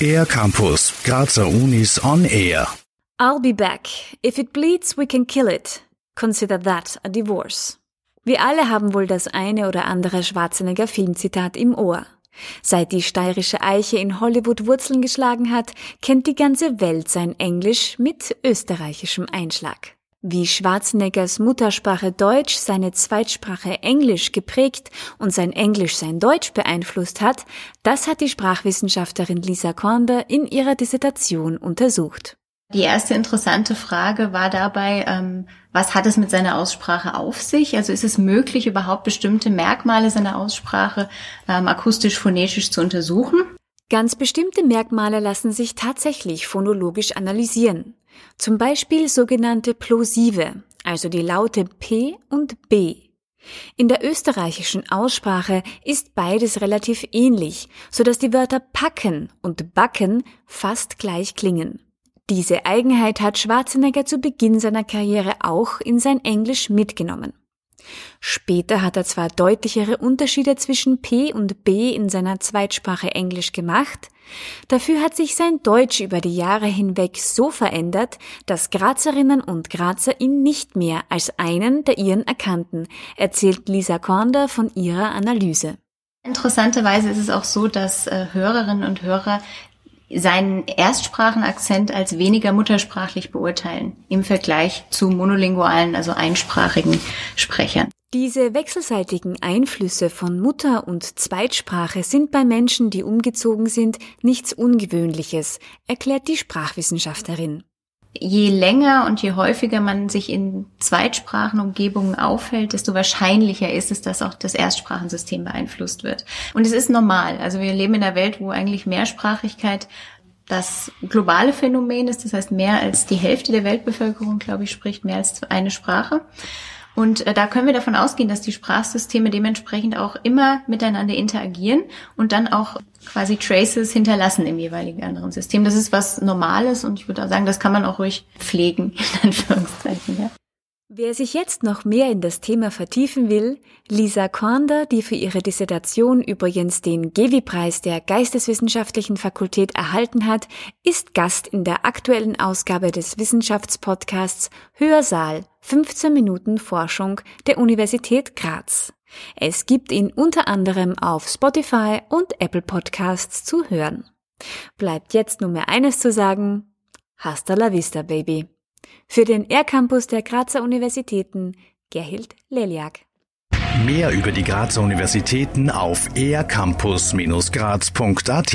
Air Campus, Grazer Unis on Air. I'll be back. If it bleeds, we can kill it. Consider that a divorce. Wir alle haben wohl das eine oder andere Schwarzenegger Filmzitat im Ohr. Seit die steirische Eiche in Hollywood Wurzeln geschlagen hat, kennt die ganze Welt sein Englisch mit österreichischem Einschlag. Wie Schwarzeneggers Muttersprache Deutsch seine Zweitsprache Englisch geprägt und sein Englisch sein Deutsch beeinflusst hat, das hat die Sprachwissenschaftlerin Lisa Kornder in ihrer Dissertation untersucht. Die erste interessante Frage war dabei, ähm, was hat es mit seiner Aussprache auf sich? Also ist es möglich, überhaupt bestimmte Merkmale seiner Aussprache ähm, akustisch-phonetisch zu untersuchen? Ganz bestimmte Merkmale lassen sich tatsächlich phonologisch analysieren. Zum Beispiel sogenannte Plosive, also die Laute P und B. In der österreichischen Aussprache ist beides relativ ähnlich, so dass die Wörter packen und backen fast gleich klingen. Diese Eigenheit hat Schwarzenegger zu Beginn seiner Karriere auch in sein Englisch mitgenommen. Später hat er zwar deutlichere Unterschiede zwischen P und B in seiner Zweitsprache Englisch gemacht, dafür hat sich sein Deutsch über die Jahre hinweg so verändert, dass Grazerinnen und Grazer ihn nicht mehr als einen der ihren erkannten, erzählt Lisa Kornder von ihrer Analyse. Interessanterweise ist es auch so, dass äh, Hörerinnen und Hörer seinen Erstsprachenakzent als weniger muttersprachlich beurteilen im Vergleich zu monolingualen, also einsprachigen Sprechern. Diese wechselseitigen Einflüsse von Mutter- und Zweitsprache sind bei Menschen, die umgezogen sind, nichts Ungewöhnliches, erklärt die Sprachwissenschaftlerin. Je länger und je häufiger man sich in Zweitsprachenumgebungen aufhält, desto wahrscheinlicher ist es, dass auch das Erstsprachensystem beeinflusst wird. Und es ist normal. Also wir leben in einer Welt, wo eigentlich Mehrsprachigkeit das globale Phänomen ist. Das heißt, mehr als die Hälfte der Weltbevölkerung, glaube ich, spricht mehr als eine Sprache. Und äh, da können wir davon ausgehen, dass die Sprachsysteme dementsprechend auch immer miteinander interagieren und dann auch quasi Traces hinterlassen im jeweiligen anderen System. Das ist was Normales und ich würde auch sagen, das kann man auch ruhig pflegen, in Anführungszeichen. Ja. Wer sich jetzt noch mehr in das Thema vertiefen will, Lisa Kornder, die für ihre Dissertation übrigens den Gewi-Preis der Geisteswissenschaftlichen Fakultät erhalten hat, ist Gast in der aktuellen Ausgabe des Wissenschaftspodcasts Hörsaal 15 Minuten Forschung der Universität Graz. Es gibt ihn unter anderem auf Spotify und Apple Podcasts zu hören. Bleibt jetzt nur mehr eines zu sagen. Hasta la vista, Baby. Für den R-Campus der Grazer Universitäten, Gerhild Leliak. Mehr über die Grazer Universitäten auf ercampus-graz.at